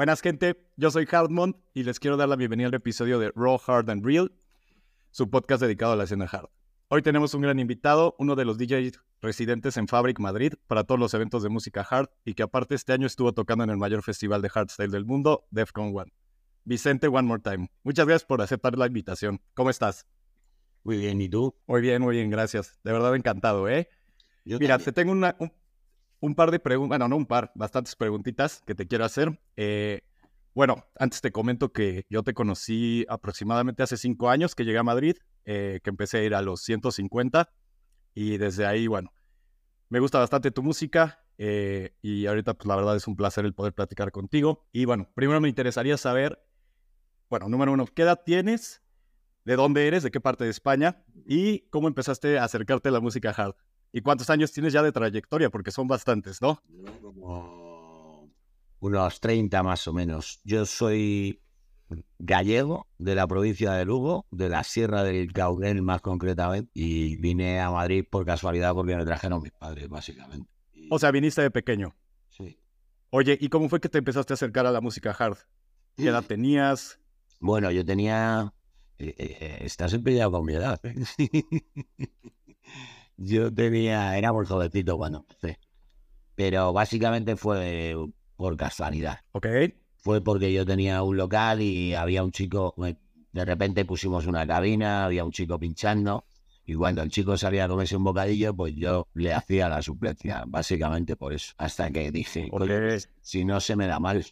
Buenas gente, yo soy Hardmont y les quiero dar la bienvenida al episodio de Raw, Hard and Real, su podcast dedicado a la escena hard. Hoy tenemos un gran invitado, uno de los DJs residentes en Fabric Madrid para todos los eventos de música hard y que aparte este año estuvo tocando en el mayor festival de hardstyle del mundo, DEFCON One. Vicente One More Time. Muchas gracias por aceptar la invitación. ¿Cómo estás? Muy bien, ¿y tú? Muy bien, muy bien, gracias. De verdad encantado, ¿eh? Mira, te tengo una, un par de preguntas, bueno, no un par, bastantes preguntitas que te quiero hacer. Eh, bueno, antes te comento que yo te conocí aproximadamente hace cinco años que llegué a Madrid, eh, que empecé a ir a los 150 y desde ahí, bueno, me gusta bastante tu música eh, y ahorita pues la verdad es un placer el poder platicar contigo. Y bueno, primero me interesaría saber, bueno, número uno, ¿qué edad tienes? ¿De dónde eres? ¿De qué parte de España? ¿Y cómo empezaste a acercarte a la música hard? ¿Y cuántos años tienes ya de trayectoria? Porque son bastantes, ¿no? Como unos 30 más o menos. Yo soy gallego de la provincia de Lugo, de la Sierra del Caudel más concretamente, y vine a Madrid por casualidad porque me trajeron mis padres, básicamente. O sea, viniste de pequeño. Sí. Oye, ¿y cómo fue que te empezaste a acercar a la música hard? ¿Qué edad tenías? Bueno, yo tenía... Eh, eh, eh estás empeñado con mi edad. Yo tenía, era muy jovencito cuando empecé. Pero básicamente fue por casualidad. Ok. Fue porque yo tenía un local y había un chico, de repente pusimos una cabina, había un chico pinchando. Y cuando el chico salía a comerse un bocadillo, pues yo le hacía la suplencia, básicamente por eso. Hasta que dije, si no se me da mal.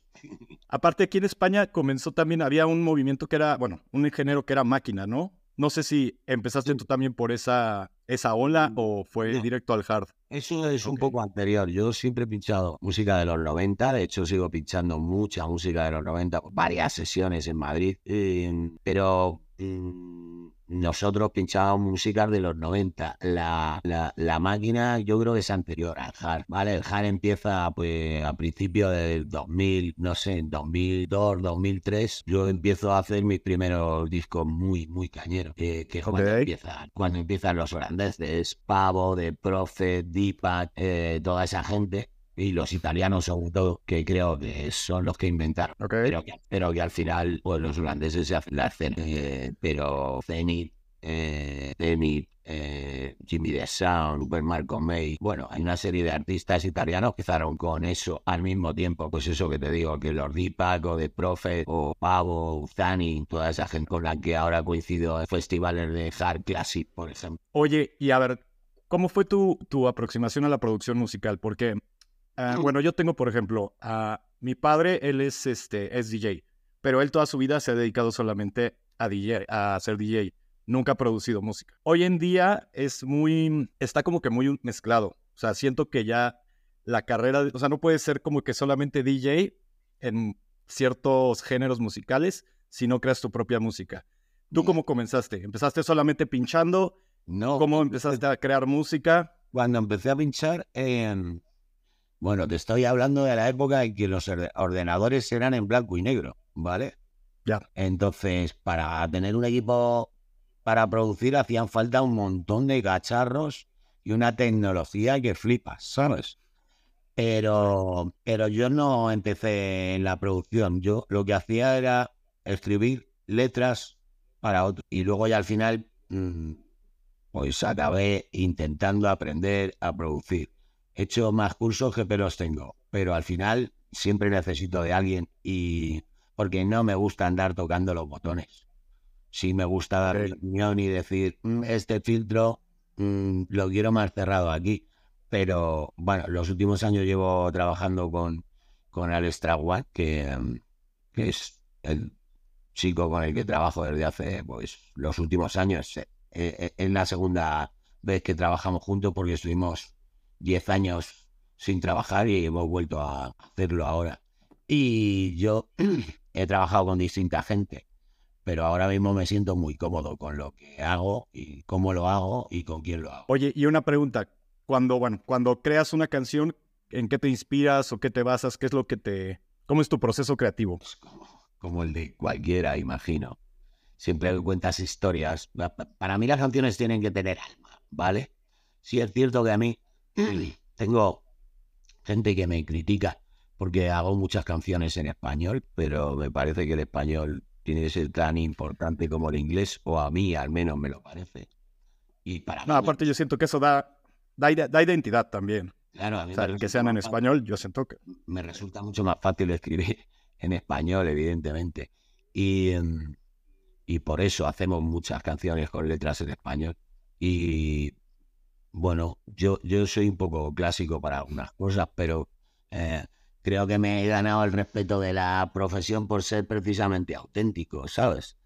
Aparte, aquí en España comenzó también, había un movimiento que era, bueno, un ingeniero que era máquina, ¿no? No sé si empezaste tú también por esa, esa ola mm, o fue directo al hard. Eso es un poco anterior. Yo siempre he pinchado música de los 90. De hecho, sigo pinchando mucha música de los 90. Varias sesiones en Madrid. Em, pero mm, nosotros pinchábamos música de los 90. La, la, máquina yo creo que es anterior al hard, ¿vale? El hard empieza pues a principios del 2000, no sé, 2002, 2003. Yo empiezo a hacer mis primeros discos muy, muy cañeros. que es cuando, empiezan, cuando empiezan los holandeses, Pavo, de Prophet, Deepak, eh, toda esa gente y los italianos sobre todo, que creo que son los que inventaron. Pero, que, pero que al final, pues los holandeses se hacen la escena. Eh, pero Zenith, eh, Zenith, eh, Jimmy The Sound, Super Marco May. Bueno, hay una serie de artistas italianos que empezaron con eso al mismo tiempo. Pues eso que te digo, que los Deepak o The Prophet o Pavo, Zani, toda esa gente con la que ahora coincido en festivales de hard classic, por ejemplo. Oye, y a ver, ¿cómo fue tu, tu aproximación a la producción musical? Porque Ah, bueno, yo tengo, por ejemplo, a mi padre, él es, este, es DJ, pero él toda su vida se ha dedicado solamente a DJ, a ser DJ. Nunca ha producido música. Hoy en día es muy, está como que muy mezclado. O sea, siento que ya la carrera, o sea, no puede ser como que solamente DJ en ciertos géneros musicales si no creas tu propia música. ¿Tú cómo comenzaste? ¿Empezaste solamente pinchando? No. ¿Cómo empezaste a crear música? Cuando empecé a pinchar, en bueno, te estoy hablando de la época en que los ordenadores eran en blanco y negro, ¿vale? Ya. Entonces, para tener un equipo para producir hacían falta un montón de cacharros y una tecnología que flipas, ¿sabes? Pero, pero yo no empecé en la producción. Yo lo que hacía era escribir letras para otros. Y luego ya al final, mm, pues acabé intentando aprender a producir. He hecho más cursos que pelos tengo, pero al final siempre necesito de alguien y porque no me gusta andar tocando los botones. Sí me gusta dar mi opinión y decir, mm, este filtro mm, lo quiero más cerrado aquí. Pero bueno, los últimos años llevo trabajando con, con Alex Traguat, que, que es el chico con el que trabajo desde hace pues los últimos años. Eh, eh, es la segunda vez que trabajamos juntos porque estuvimos 10 años sin trabajar y hemos vuelto a hacerlo ahora. Y yo he trabajado con distinta gente, pero ahora mismo me siento muy cómodo con lo que hago y cómo lo hago y con quién lo hago. Oye, y una pregunta, cuando, bueno, cuando creas una canción, ¿en qué te inspiras o qué te basas? ¿Qué es lo que te... ¿Cómo es tu proceso creativo? Pues como, el de cualquiera, imagino. Siempre cuentas historias. Para mí las canciones tienen que tener alma, ¿vale? Sí es cierto que a mí tengo gente que me critica, porque hago muchas canciones en español, pero me parece que el español tiene que ser tan importante como el inglés, o a mí al menos me lo parece. Y para no, aparte yo siento que eso da, da, identidad también. Claro, a mí o sea, que sean en español, yo siento que... Me resulta mucho más fácil escribir en español, evidentemente. Y, em, y por eso hacemos muchas canciones con letras en español. Y bueno, yo, yo soy un poco clásico para algunas cosas, pero eh, creo que me he ganado el respeto de la profesión por ser precisamente auténtico, ¿sabes?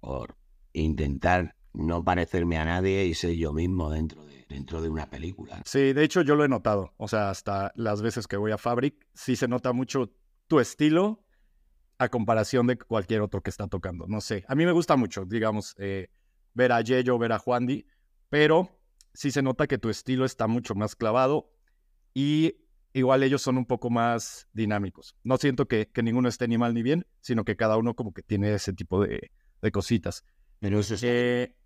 Por intentar no parecerme a nadie y ser yo mismo dentro de, dentro de una película. Sí, de hecho yo lo he notado. O sea, hasta las veces que voy a Fabric, sí se nota mucho tu estilo a comparación de cualquier otro que está tocando. No sé, a mí me gusta mucho, digamos, eh, ver a Yeyo, ver a Juandi, pero sí se nota que tu estilo está mucho más clavado y igual ellos son un poco más dinámicos. No siento que, ninguno esté ni mal ni bien, sino que cada uno como que tiene ese tipo de, cositas. Pero eso eh,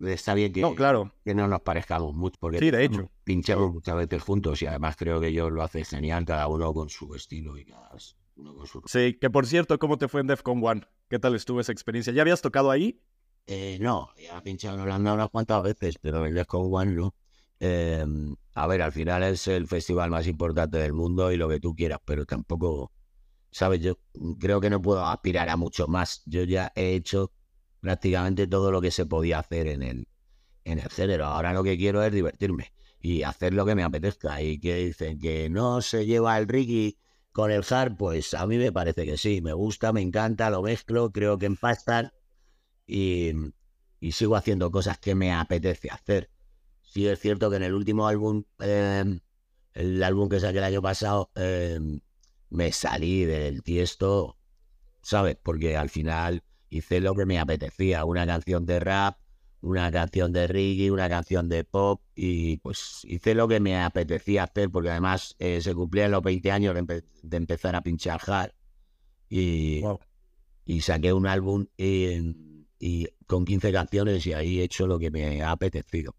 está, bien que no, claro. que no nos parezcamos mucho, porque sí, de hecho. pinchamos muchas veces juntos y además creo que ellos lo hacen genial, cada uno con su estilo y cada uno con su... Sí, que por cierto, ¿cómo te fue en Defcon One? ¿Qué tal estuvo esa experiencia? ¿Ya habías tocado ahí? Eh, no, ya he pinchado en Holanda unas cuantas veces, pero el Defcon One no. Em, a ver, al final es el festival más importante del mundo y lo que tú quieras, pero tampoco, ¿sabes? Yo creo que no puedo aspirar a mucho más. Yo ya he hecho prácticamente todo lo que se podía hacer en el, en el género. Ahora lo que quiero es divertirme y hacer lo que me apetezca. Y que dicen que no se lleva el Ricky con el hard, pues a mí me parece que sí. Me gusta, me encanta, lo mezclo, creo que empastan y, y sigo haciendo cosas que me apetece hacer sí es cierto que en el último álbum, em, el álbum que saqué el año pasado, em, me salí del tiesto, ¿sabes? Porque al final hice lo que me apetecía, una canción de rap, una canción de reggae, una canción de pop y pues hice lo que me apetecía hacer porque además eh, se cumplían los 20 años de, empezar a pinchar hard y, y saqué un álbum y, y, con 15 canciones y ahí he hecho lo que me ha apetecido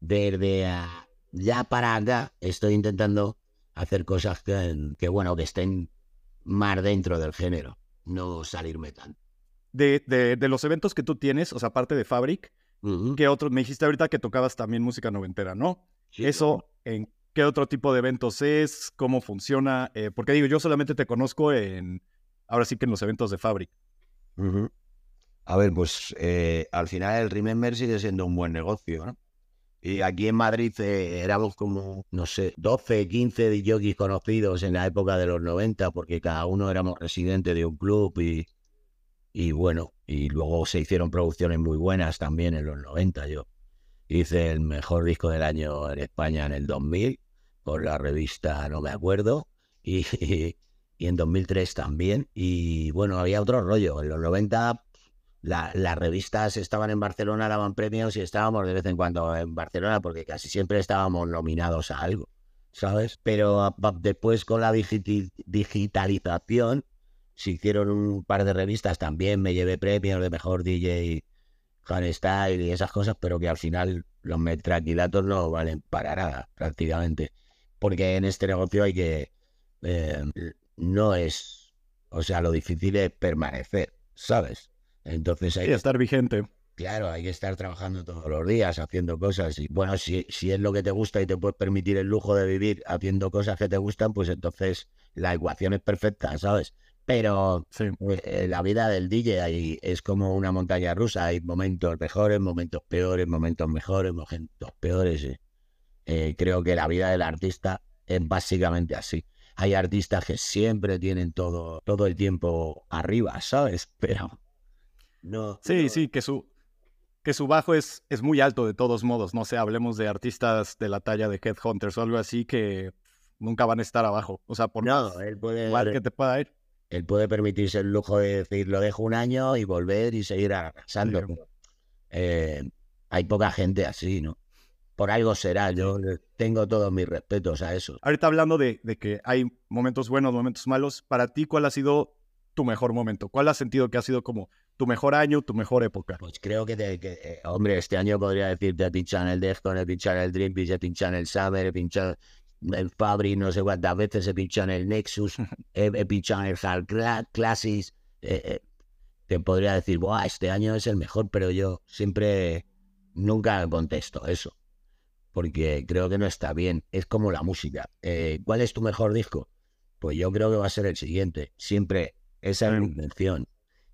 desde ya para acá estoy intentando hacer cosas que, bueno, que estén más dentro del género, no salirme tanto. De, de, los eventos que tú tienes, o sea, aparte de Fabric, ¿qué otros? Me dijiste ahorita que tocabas también música noventera, ¿no? Eso, ¿en qué otro tipo de eventos es? ¿Cómo funciona? Eh, porque digo, yo solamente te conozco en, ahora sí que en los eventos de Fabric. A ver, pues eh, al final el Remember sigue siendo un buen negocio, ¿no? Y aquí en Madrid eh, éramos como, no sé, 12, 15 jockeys conocidos en la época de los 90, porque cada uno éramos residentes de un club y, y bueno, y luego se hicieron producciones muy buenas también en los 90. Yo hice el mejor disco del año en España en el 2000, por la revista No Me Acuerdo, y, y, y en 2003 también. Y bueno, había otro rollo. En los 90 las revistas estaban en Barcelona, daban premios y estábamos de vez en cuando en Barcelona porque casi siempre estábamos nominados a algo, ¿sabes? Pero después con la digitalización se hicieron un par de revistas también, me llevé premios de mejor DJ Style y esas cosas, pero que al final los metraquilatos no valen para nada prácticamente, porque en este negocio hay que... Eh, no es... O sea, lo difícil es permanecer, ¿sabes? Entonces hay que estar vigente. Claro, hay que estar trabajando todos los días, haciendo cosas. Y bueno, si, si es lo que te gusta y te puedes permitir el lujo de vivir haciendo cosas que te gustan, pues entonces la ecuación es perfecta, ¿sabes? Pero eh, la vida del DJ ahí es como una montaña rusa. Hay momentos mejores, momentos peores, momentos mejores, momentos peores. Eh, creo que la vida del artista es básicamente así. Hay artistas que siempre tienen todo, todo el tiempo arriba, ¿sabes? Pero no. Sí, sí, que su, que su bajo es, es muy alto de todos modos. No sé, hablemos de artistas de la talla de Headhunters o algo así que nunca van a estar abajo. O sea, por no, él puede, que te pueda ir. Él puede permitirse el lujo de decir, lo dejo un año y volver y seguir arrasando. Eh, hay poca gente así, ¿no? Por algo será, yo tengo todos mis respetos a eso. Ahorita hablando de, de que hay momentos buenos, momentos malos, para ti, ¿cuál ha sido tu mejor momento? ¿Cuál has sentido que ha sido como tu mejor año, tu mejor época? Pues creo que, eh, hombre, este año podría decirte he pinchado en el Defcon, he pinchado en el Dream he pinchado en el Summer, he pinchado... en Fabri no sé cuántas veces, he pinchado en el Nexus, he, pinchado en el Hard Classes. Eh, eh, te podría decir, Buah, este año es el mejor, pero yo siempre nunca contesto eso. Porque creo que no está bien. Es como la música. ¿Cuál es tu mejor disco? Pues yo creo que va a ser el siguiente. Siempre esa es mi intención.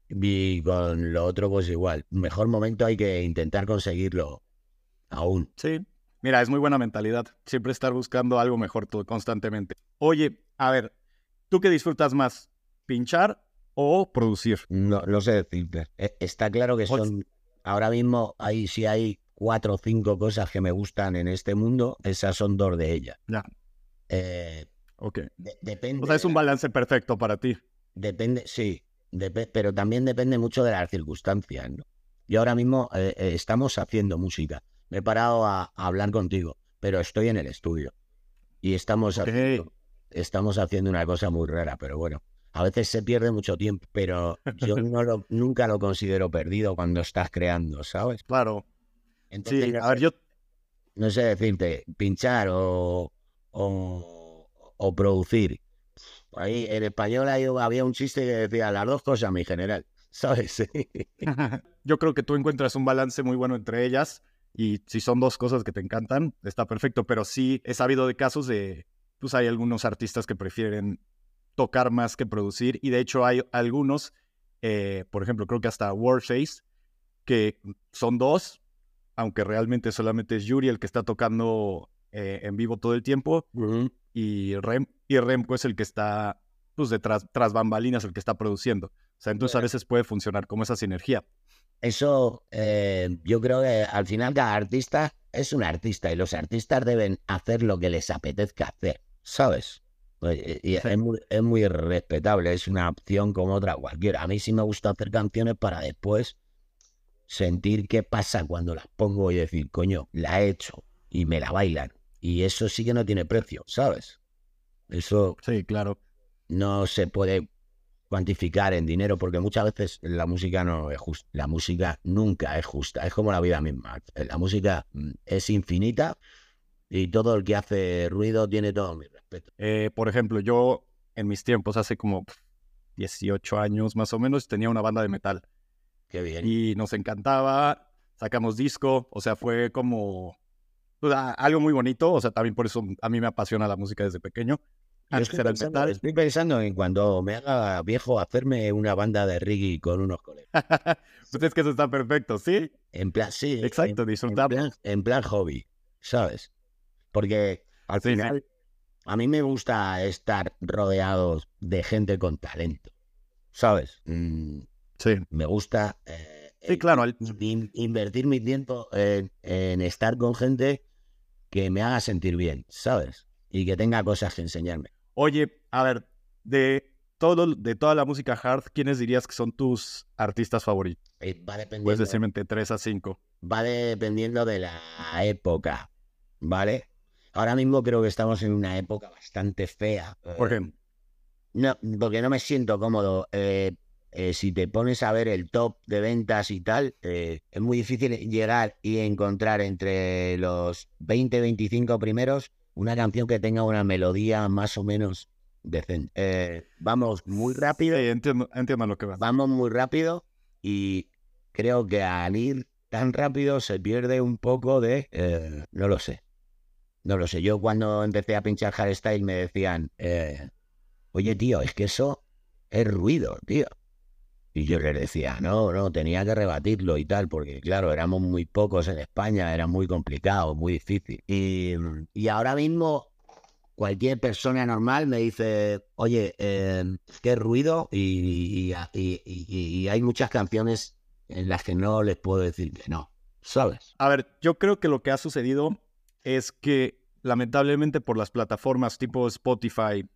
Y con lo otro, pues igual. Mejor momento hay que intentar conseguirlo aún. Sí, Mira, es muy buena mentalidad. Siempre estar buscando algo mejor todo, constantemente. Oye, a ver, ¿tú qué disfrutas más? ¿Pinchar o producir? No, no sé decirte. E, está claro que son. Ahora mismo, ahí si hay cuatro o cinco cosas que me gustan en este mundo, esas son dos de ellas. Ya. Eh, ok. depende. O sea, es un balance perfecto para ti. Depende, sí. Pero también depende mucho de las circunstancias, ¿no? Y ahora mismo eh, eh, estamos haciendo música me he parado a, hablar contigo, pero estoy en el estudio y estamos, haciendo, estamos haciendo una cosa muy rara, pero bueno, a veces se pierde mucho tiempo, pero yo no nunca lo considero perdido cuando estás creando, ¿sabes? Claro. Entonces, sí, a ver, yo... No sé decirte, pinchar o, o, producir. Ahí en español había un chiste que decía las dos cosas, mi general, ¿sabes? yo creo que tú encuentras un balance muy bueno entre ellas y si son dos cosas que te encantan, está perfecto. Pero sí he sabido de casos de, pues hay algunos artistas que prefieren tocar más que producir. Y de hecho hay algunos, eh, por ejemplo, creo que hasta Warface, que son dos, aunque realmente solamente es Yuri el que está tocando eh, en vivo todo el tiempo. Y, Rem, y Remco es el que está, pues, detrás, tras bambalinas, el que está produciendo. O sea, entonces a veces puede funcionar como esa sinergia. Eso eh, yo creo que al final cada artista es un artista y los artistas deben hacer lo que les apetezca hacer, ¿sabes? Pues, y es, muy, es muy respetable, es una opción como otra cualquiera. A mí sí me gusta hacer canciones para después sentir qué pasa cuando las pongo y decir, coño, la he hecho y me la bailan. Y eso sí que no tiene precio, ¿sabes? Eso. Sí, claro. No se puede cuantificar en dinero, porque muchas veces la música no es justa. La música nunca es justa, es como la vida misma. La música mm, es infinita y todo el que hace ruido tiene todo mi respeto. Eh, por ejemplo, yo en mis tiempos, hace como 18 años más o menos, tenía una banda de metal. Qué bien. Y nos encantaba, sacamos disco, o sea, fue como pues, algo muy bonito, o sea, también por eso a mí me apasiona la música desde pequeño. Estoy pensando, estoy pensando, en cuando me haga viejo hacerme una banda de reggae con unos colegas. pues es que eso está perfecto, ¿sí? En plan, sí. Exacto, disfrutar. En plan, hobby, ¿sabes? Porque al final a mí me gusta estar rodeado de gente con talento, ¿sabes? Mm, sí. Me gusta eh, sí, claro. invertir mi tiempo en, en estar con gente que me haga sentir bien, ¿sabes? Y que tenga cosas que enseñarme. Oye, a ver, de todo, de toda la música hard, ¿quiénes dirías que son tus artistas favoritos? Eh, va dependiendo. Puedes decirme entre 3 a 5. Va dependiendo de la época, ¿vale? Ahora mismo creo que estamos en una época bastante fea. ¿Por qué? No, porque no me siento cómodo. Eh, eh, si te pones a ver el top de ventas y tal, es muy difícil llegar y encontrar entre los 20, 25 primeros una canción que tenga una melodía más o menos decente. Eh, vamos muy rápido. Sí, entiendo, lo que va. Vamos muy rápido y creo que al ir tan rápido se pierde un poco de... Eh, no lo sé. No lo sé. Yo cuando empecé a pinchar hardstyle me decían, eh, oye tío, es que eso es ruido, tío. Y yo les decía, no, no, tenía que rebatirlo y tal, porque claro, éramos muy pocos en España, era muy complicado, muy difícil. Y, y ahora mismo cualquier persona normal me dice, oye, eh, qué ruido, y, y, hay muchas canciones en las que no les puedo decir que no, ¿sabes? A ver, yo creo que lo que ha sucedido es que lamentablemente por las plataformas tipo Spotify,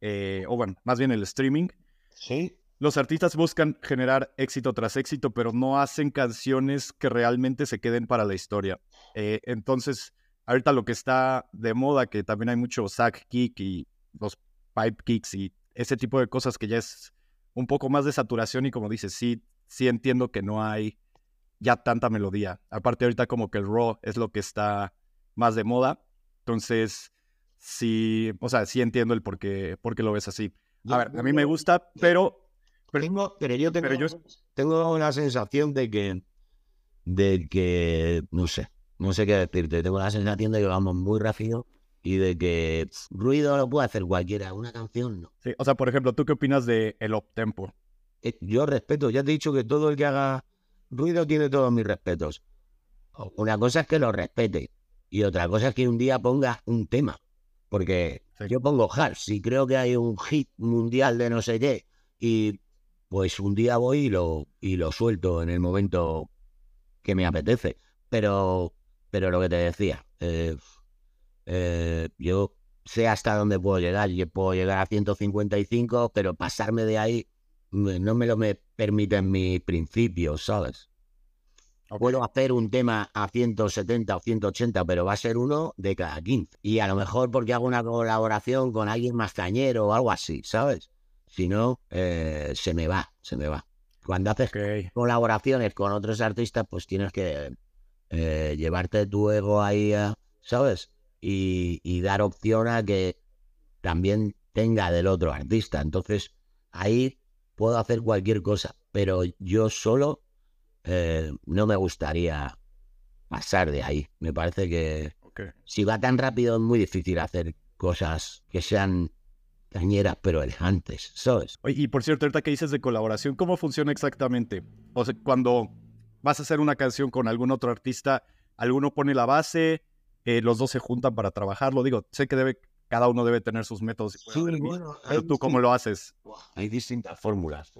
eh, o bueno, más bien el streaming, ¿Sí? Los artistas buscan generar éxito tras éxito, pero no hacen canciones que realmente se queden para la historia. Eh, entonces, ahorita lo que está de moda, que también hay mucho sack kick y los pipe kicks y ese tipo de cosas que ya es un poco más de saturación y como dices, sí, sí entiendo que no hay ya tanta melodía. Aparte ahorita como que el raw es lo que está más de moda. Entonces, sí, o sea, sí entiendo el por qué, por qué lo ves así. A ver, a mí me gusta, pero... Pero, yo, tengo, yo tengo una sensación de que, de que, no sé, no sé qué decirte. Tengo la sensación de que vamos muy rápido y de que ruido lo puede hacer cualquiera, una canción no. Sí, o sea, por ejemplo, ¿tú qué opinas de el tempo? Eh, yo respeto, ya te he dicho que todo el que haga ruido tiene todos mis respetos. Una cosa es que lo respete y otra cosa es que un día ponga un tema. Porque yo pongo hard, si creo que hay un hit mundial de no sé qué, y pues un día voy y lo, y lo suelto en el momento que me apetece. Pero, pero lo que te decía, eh, eh, yo sé hasta dónde puedo llegar. Yo puedo llegar a 155, pero pasarme de ahí no me lo me permiten mis principios, ¿sabes? Puedo hacer un tema a 170 o 180, pero va a ser uno de cada 15. Y a lo mejor porque hago una colaboración con alguien más cañero o algo así, ¿sabes? Si no, eh, se me va, se me va. Cuando haces colaboraciones con otros artistas, pues tienes que eh, llevarte tu ego ahí, ¿sabes? Y, y dar opción a que también tenga del otro artista. Entonces, ahí puedo hacer cualquier cosa, pero yo solo eh, no me gustaría pasar de ahí. Me parece que si va tan rápido es muy difícil hacer cosas que sean cañeras pero elegantes, ¿sabes? Y por cierto, ahorita que dices de colaboración, ¿cómo funciona exactamente? O sea, cuando vas a hacer una canción con algún otro artista, alguno pone la base, eh, los dos se juntan para trabajarlo. Digo, sé que debe, cada uno debe tener sus métodos. pero tú, ¿cómo lo haces? Hay distintas fórmulas.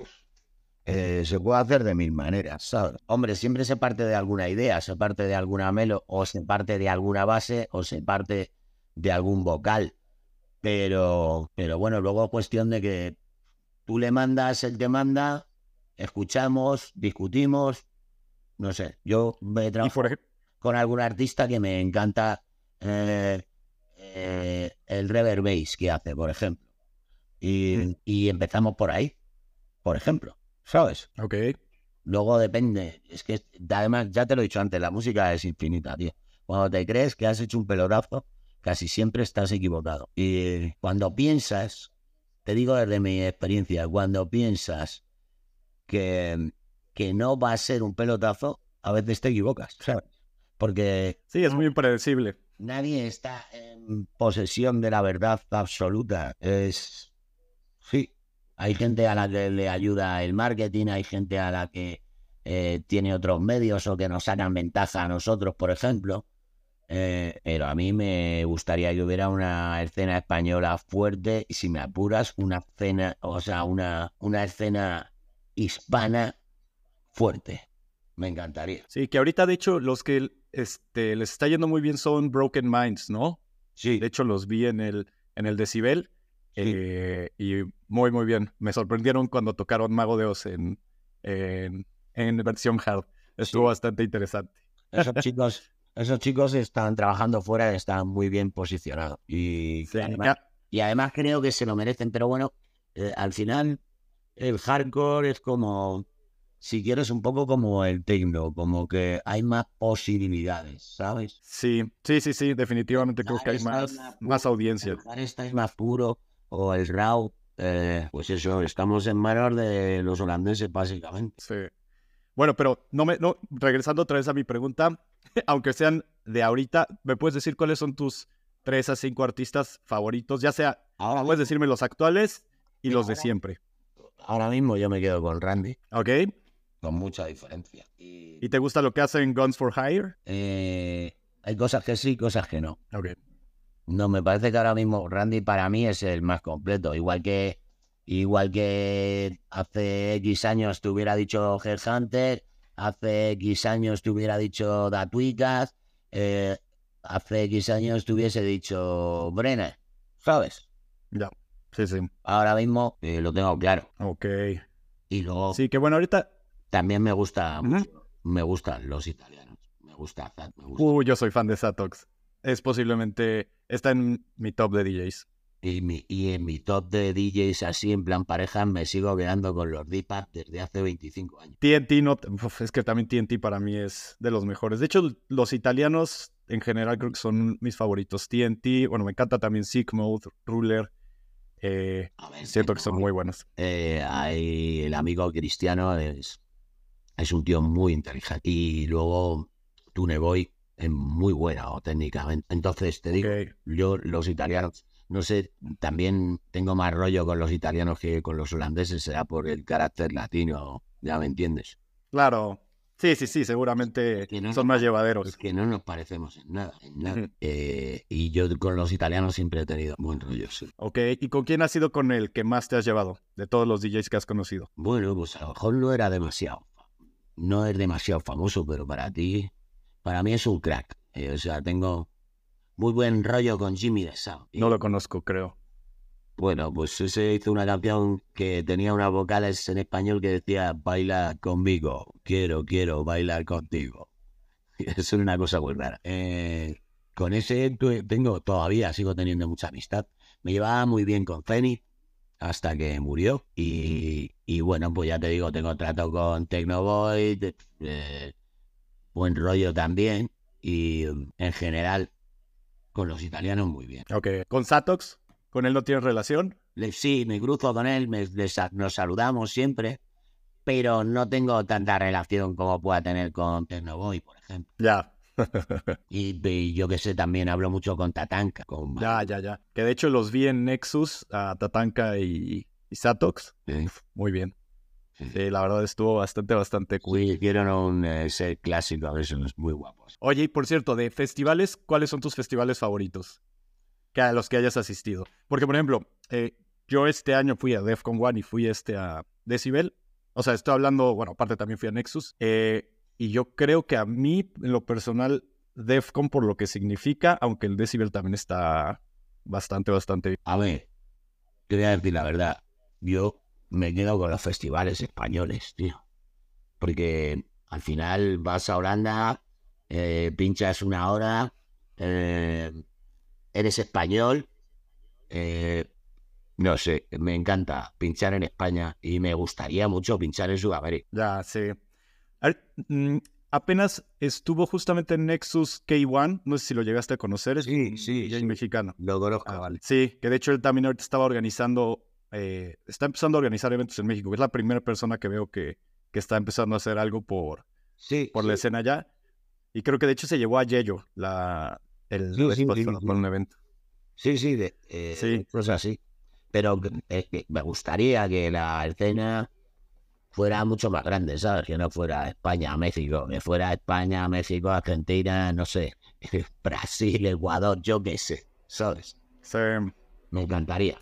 Eh, se puede hacer de mil maneras, ¿sabes? Hombre, siempre se parte de alguna idea, se parte de alguna melo, o se parte de alguna base, o se parte de algún vocal. Pero, pero bueno, luego es cuestión de que tú le mandas, él te manda, escuchamos, discutimos, no sé. Yo me trabajo con algún artista que me encanta eh, eh, el reverb bass que hace, por ejemplo. Mm. y empezamos por ahí, por ejemplo. ¿sabes? Ok. Luego depende, es que además, ya te lo he dicho antes, la música es infinita, tío. Cuando te crees que has hecho un pelorazo, casi siempre estás equivocado. Y cuando piensas, te digo desde mi experiencia, cuando piensas que, que no va a ser un pelotazo, a veces te equivocas, ¿sabes? Porque... Sí, es muy impredecible. Nadie está en posesión de la verdad absoluta. Es... Sí, hay gente a la que le ayuda el marketing, hay gente a la que eh, tiene otros medios o que nos sacan ventaja a nosotros, por ejemplo. Eh, pero a mí me gustaría que hubiera una escena española fuerte y si me apuras, una escena, o sea, una, una escena hispana fuerte. Me encantaría. Sí, que ahorita de hecho los que este, les está yendo muy bien son Broken Minds, ¿no? Sí. De hecho los vi en el, en el Decibel eh, y muy, muy bien. Me sorprendieron cuando tocaron Mago de Oz en, en, versión hard. Estuvo bastante interesante. Esos chicos, esos chicos están trabajando fuera y están muy bien posicionados. Y, además, y además creo que se lo merecen. Pero bueno, eh, al final el hardcore es como, si quieres, un poco como el techno, como que hay más posibilidades, ¿sabes? Sí, sí, sí, sí, definitivamente creo que hay más, más, audiencia. El esta es más puro, o el RAW, eh, pues eso, estamos en manos de los holandeses básicamente. Sí. Bueno, pero no me, no, regresando otra vez a mi pregunta, aunque sean de ahorita, ¿me puedes decir cuáles son tus tres a cinco artistas favoritos? Ya sea, ahora puedes decirme los actuales y los de siempre. Ahora mismo yo me quedo con Randy. Ok. Con mucha diferencia. ¿Y, te gusta lo que hacen Guns for Hire? Eh, hay cosas que sí, cosas que no. Ok. No, me parece que ahora mismo Randy para mí es el más completo. Igual que, igual que hace X años te hubiera dicho Headhunter, hace X años te hubiera dicho Datuicas, eh, hace X años te hubiese dicho Brenner, ¿sabes? Ya, sí, sí. Ahora mismo eh, lo tengo claro. Ok. Y luego... Sí, que bueno, ahorita... También me gusta, me gustan los italianos. Me gusta Zat, me gusta. Uh, yo soy fan de Zatox es posiblemente, está en mi top de DJs. Y, mi, y en mi top de DJs así en plan pareja me sigo quedando con los deep desde hace 25 años. TNT no, es que también TNT para mí es de los mejores. De hecho, los italianos en general creo que son mis favoritos. TNT, bueno, me encanta también Sick Mode, Ruler. Eh, siento que son muy buenos. Eh, hay el amigo cristiano es, es un tío muy inteligente. Y luego Tuneboy es muy bueno técnicamente. Entonces, te digo, yo los italianos, no sé, también tengo más rollo con los italianos que con los holandeses, será por el carácter latino, ya me entiendes. Claro, Sí, sí, sí, seguramente son más llevaderos. Es que no nos parecemos en nada, en nada. Eh, y yo con los italianos siempre he tenido buen rollo, sí. Ok, ¿y con quién has sido con el que más te has llevado de todos los DJs que has conocido? Bueno, pues a lo mejor no era demasiado, no es demasiado famoso, pero para ti, para mí es un crack. Eh, o sea, tengo muy buen rollo con Jimmy de No lo conozco, creo. Bueno, pues ese hizo una canción que tenía unas vocales en español que decía baila conmigo, quiero, quiero bailar contigo. Eso es una cosa muy rara. Eh, con ese tengo todavía, sigo teniendo mucha amistad. Me llevaba muy bien con Feni hasta que murió. Y, bueno, pues ya te digo, tengo trato con Tecnoboy, eh, buen rollo también. Y en general, con los italianos muy bien. Ok, ¿con Satox? ¿Con él no tienes relación? Sí, me cruzo con él, nos saludamos siempre, pero no tengo tanta relación como pueda tener con Tecnoboy, por ejemplo. Ya. y, yo que sé, también hablo mucho con Tatanka. Con... Ya, ya, ya. Que de hecho los vi en Nexus, a Tatanka y, Satox. Muy bien. Sí. la verdad estuvo bastante, bastante cool. Sí, hicieron un eh, set clásico a veces muy guapos. Oye, y por cierto, de festivales, ¿cuáles son tus festivales favoritos? que a los que hayas asistido. Porque, por ejemplo, eh, yo este año fui a DEFCON One y fui este a Decibel. O sea, estoy hablando, bueno, aparte también fui a Nexus. Eh, y yo creo que a mí, en lo personal, DEFCON por lo que significa, aunque el Decibel también está bastante, bastante bien. A ver, te voy a decir la verdad. Yo me quedo con los festivales españoles, tío. Porque al final vas a Holanda, eh, pinchas una hora, eh, eres español. Eh, no sé, me encanta pinchar en España y me gustaría mucho pinchar en Sudamérica. Ya, sí. Mm, apenas estuvo justamente en Nexus K1, no sé si lo llegaste a conocer. sí, sí. sí. mexicano. Lo conozco. Ah, vale. Sí, que de hecho él también ahorita estaba organizando, eh, está empezando a organizar eventos en México. Es la primera persona que veo que, que está empezando a hacer algo por, sí, por la escena allá. Y creo que de hecho se llevó a Yello, la, el sí, un evento. Sí, sí, de, eh, sí. cosas así. Pero me gustaría que la escena fuera mucho más grande, ¿sabes? Que no fuera España, México, que fuera España, México, Argentina, no sé, Brasil, Ecuador, yo qué sé, ¿sabes? Sí. Me encantaría.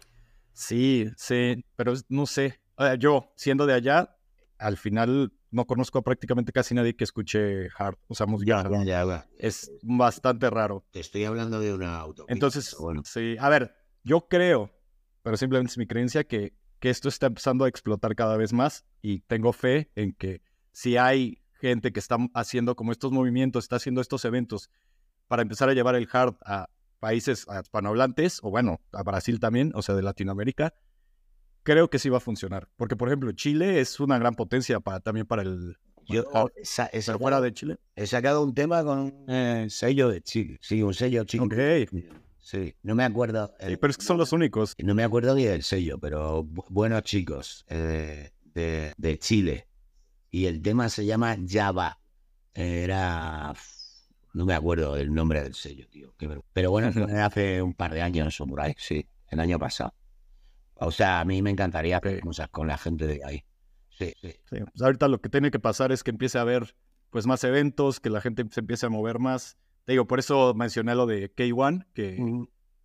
Sí, sí, pero no sé. Yo, siendo de allá, al final no conozco a prácticamente casi nadie que escuche hard, o sea, música. Ya, ya, ya, Es bastante raro. Te estoy hablando de una auto. Entonces, bueno. sí, a ver, yo creo, pero simplemente es mi creencia, que, que esto está empezando a explotar cada vez más y tengo fe en que si hay gente que está haciendo como estos movimientos, está haciendo estos eventos para empezar a llevar el hard a países hispanohablantes, o bueno, a Brasil también, o sea, de Latinoamérica, creo que sí va a funcionar. Porque, por ejemplo, Chile es una gran potencia para, también para el... Yo, fuera de Chile. He sacado un tema con el sello de Chile. Sí, un sello chile. Ok. Sí, no me acuerdo. pero es que son los únicos. No me acuerdo ni del sello, pero buenos chicos eh, de, de, Chile. Y el tema se llama Java. Era. No me acuerdo el nombre del sello, tío. Pero bueno, hace un par de años o por ahí, sí, el año pasado. O sea, a mí me encantaría hacer cosas con la gente de ahí. Sí, sí. Pues ahorita lo que tiene que pasar es que empiece a haber pues más eventos, que la gente se empiece a mover más. Te digo, por eso mencioné lo de K1, que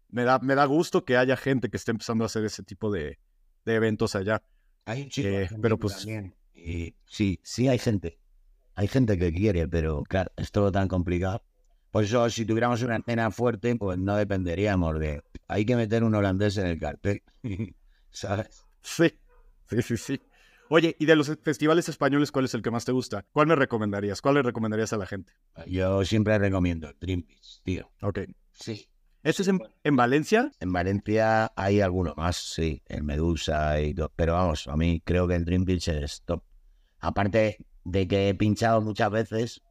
me, da, me da gusto que haya gente que esté empezando a hacer ese tipo de, eventos allá. Hay un eh, pero pues sí, sí hay gente. Hay gente que quiere, pero claro, es todo tan complicado. Por eso, si tuviéramos una antena fuerte, pues no dependeríamos de... Hay que meter un holandés en el cartel. ¿sabes? Sí, sí, sí, sí. Oye, y de los festivales españoles, ¿cuál es el que más te gusta? ¿Cuál me recomendarías? ¿Cuál le recomendarías a la gente? Yo siempre recomiendo Dream tío. Ok. Sí. ¿Eso es en, Valencia? En Valencia hay alguno más, sí, en Medusa y todo. Pero vamos, a mí creo que el Dream Beach es top. Aparte de que he pinchado muchas veces,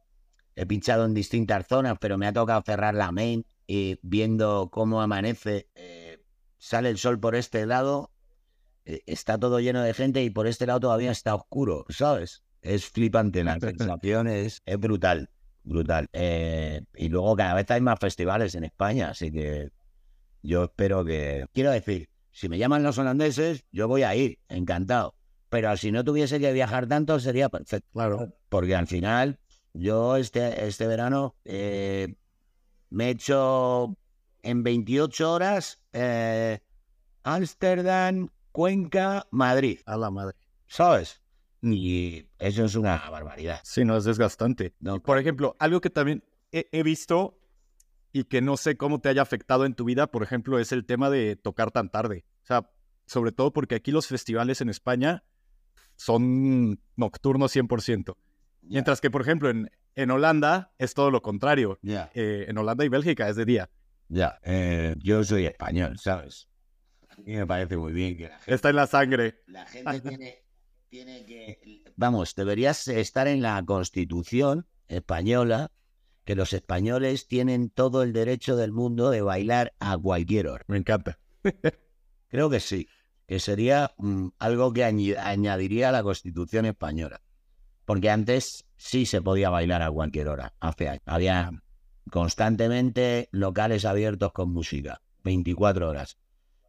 he pinchado en distintas zonas, pero me ha tocado cerrar la main y viendo cómo amanece, eh, sale el sol por este lado, eh, está todo lleno de gente y por este lado todavía está oscuro, ¿sabes? Es flipante, la sensación es, es brutal, brutal. Eh, y luego cada vez hay más festivales en España, así que yo espero que... Quiero decir, si me llaman los holandeses, yo voy a ir, encantado. Pero si no tuviese que viajar tanto, sería perfecto. Claro. Porque al final, yo este, este verano eh, me he hecho en 28 horas Ámsterdam, Cuenca, Madrid. A la madre. ¿Sabes? Y eso es una barbaridad. Sí, no, es desgastante. No, Por ejemplo, algo que también he, he visto y que no sé cómo te haya afectado en tu vida, por ejemplo, es el tema de tocar tan tarde. O sea, sobre todo porque aquí los festivales en España son nocturnos 100%. Mientras que, por ejemplo, en, en Holanda es todo lo contrario. Eh, en Holanda y Bélgica es de día. ya. Eh, yo soy español, ¿sabes? Mí me parece muy bien que la gente, Está en la sangre. la gente tiene, tiene que... Vamos, deberías estar en la Constitución española que los españoles tienen todo el derecho del mundo de bailar a cualquier hora. Me encanta. Creo que sí, que sería mm, algo que añadiría a la Constitución española. Porque antes sí se podía bailar a cualquier hora, hace años. Había constantemente locales abiertos con música, 24 horas.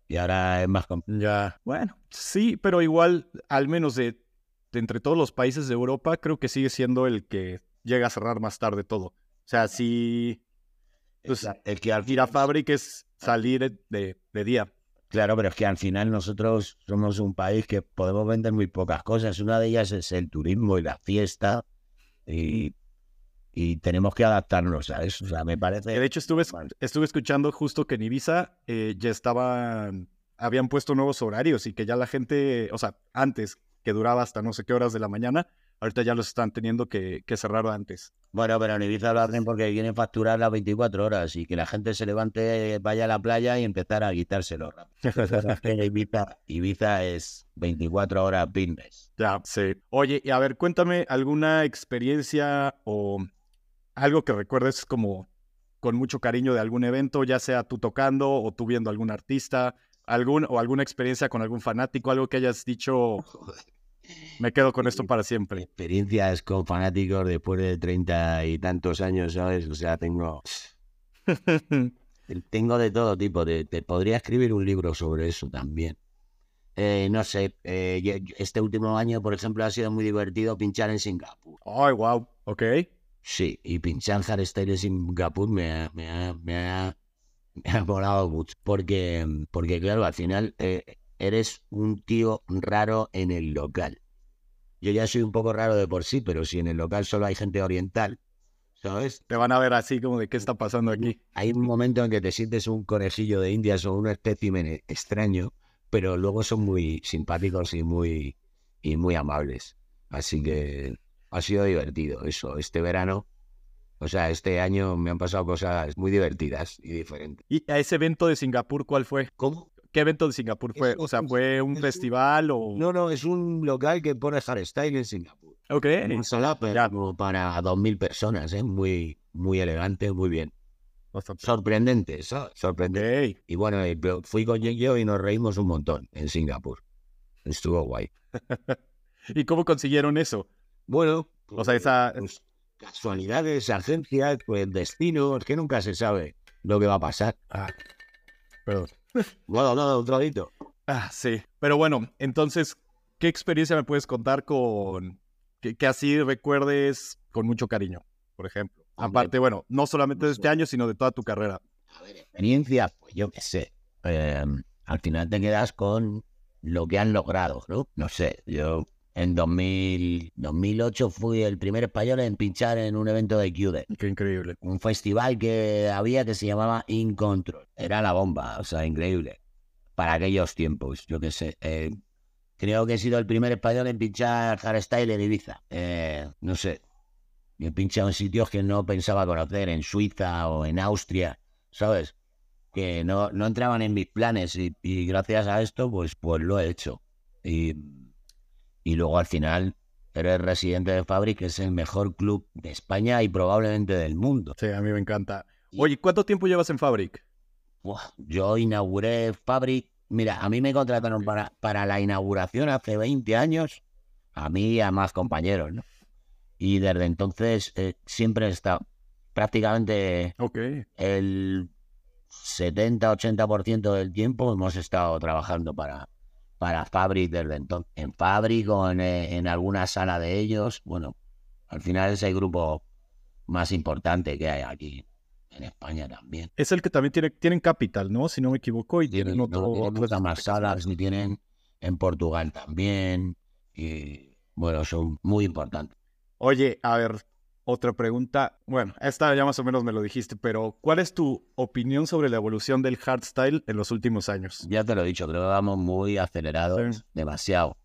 Y ahora es más complicado. Ya. Bueno, sí, pero igual, al menos de, de entre todos los países de Europa, creo que sigue siendo el que llega a cerrar más tarde todo. O sea, si pues, Es que al ir a fábrica es salir de, de día. Claro, pero es que al final nosotros somos un país que podemos vender muy pocas cosas. Una de ellas es el turismo y la fiesta. Y, y tenemos que adaptarnos a eso. O sea, me parece... De hecho, estuve, es- estuve escuchando justo que en Ibiza eh, ya estaban, habían puesto nuevos horarios y que ya la gente, o sea, antes, que duraba hasta no sé qué horas de la mañana, ahorita ya los están teniendo que, que cerrar antes. Bueno, pero en Ibiza lo hacen porque quieren facturar las 24 horas y que la gente se levante, vaya a la playa y empezar a quitárselo Ibiza, Ibiza es 24 horas business. Ya, sí. Oye, y a ver, cuéntame alguna experiencia o algo que recuerdes como con mucho cariño de algún evento, ya sea tú tocando o tú viendo algún artista, algún o alguna experiencia con algún fanático, algo que hayas dicho, me quedo con esto para siempre. Experiencias con fanáticos después de 30 y tantos años, ¿sabes? O sea, tengo, tengo de todo tipo. De, te podría escribir un libro sobre eso también. Eh, no sé, eh, yo- este último año, por ejemplo, ha sido muy divertido pinchar en Singapur. Ay, wow, ok. Sí, y pinchar en hardstyle en Singapur me ha, me ha, me ha, me ha molado mucho. Porque, porque claro, al final eh, eres un tío raro en el local. Yo ya soy un poco raro de por sí, pero si en el local solo hay gente oriental, ¿sabes? Te van a ver así como de qué está pasando aquí. Hay un momento en que te sientes un conejillo de indias o un espécimen extraño, pero luego son muy simpáticos y muy, y muy amables. Así que ha sido divertido eso. Este verano, o sea, este año me han pasado cosas muy divertidas y diferentes. ¿Y a ese evento de Singapur cuál fue? ¿Cómo? ¿Qué evento de Singapur fue? Es O sea, un- ¿fue un es un- festival o...? No, no, es un local que pone hardstyle en Singapur. Ok. Pero Ya. como para 2.000 personas, ¿eh? Muy, muy elegante, muy bien. Bastante. Sorprendente, ¿sabes? Sorprendente. Y bueno, pero fui con Yo y nos reímos un montón en Singapur. Estuvo guay. ¿Y cómo consiguieron eso? Bueno, O sea, esa... pues, casualidades, agencias, pues destino, es que nunca se sabe lo que va a pasar. Ah, perdón. Bueno, no, un trocito. Ah, sí. Pero bueno, entonces, ¿qué experiencia me puedes contar con... que, que así recuerdes con mucho cariño, por ejemplo? Hombre, Aparte, bueno, no solamente de este año, sino de toda tu carrera. A ver, experiencia, pues yo qué sé. Eh, al final te quedas con lo que han logrado, ¿no? No sé, yo en 2000, 2008 fui el primer español en pinchar en un evento de QD. Qué increíble. un festival que había que se llamaba In Control. Era la bomba, o sea, increíble. Para aquellos tiempos, yo qué sé. eh, creo que he sido el primer español en pinchar hardstyle en Ibiza. Eh, no sé. Yo he pinchado en sitios que no pensaba conocer, en Suiza o en Austria, ¿sabes? Que no, no entraban en mis planes y, y gracias a esto, pues, pues lo he hecho. Y, y luego al final, eres residente de Fabric, que es el mejor club de España y probablemente del mundo. Sí, a mí me encanta. Oye, ¿cuánto tiempo llevas en Fabric? yo inauguré Fabric. Mira, a mí me contrataron para, para la inauguración hace 20 años, a mí y a más compañeros, ¿no? Y desde entonces eh, siempre he estado prácticamente el 70-80% del tiempo hemos estado trabajando para, para Fabric desde entonces. En Fabric o en, eh, en, alguna sala de ellos. Bueno, al final es el grupo más importante que hay aquí en España también. Es el que también tiene, tienen Capital, ¿no? Si no me equivoco. Y tienen, otro, más salas, ni tienen en Portugal también. Y bueno, son muy importantes. Oye, a ver, otra pregunta. Bueno, esta ya más o menos me lo dijiste, pero ¿cuál es tu opinión sobre la evolución del hardstyle en los últimos años? Ya te lo he dicho, creo que vamos muy acelerados, demasiado.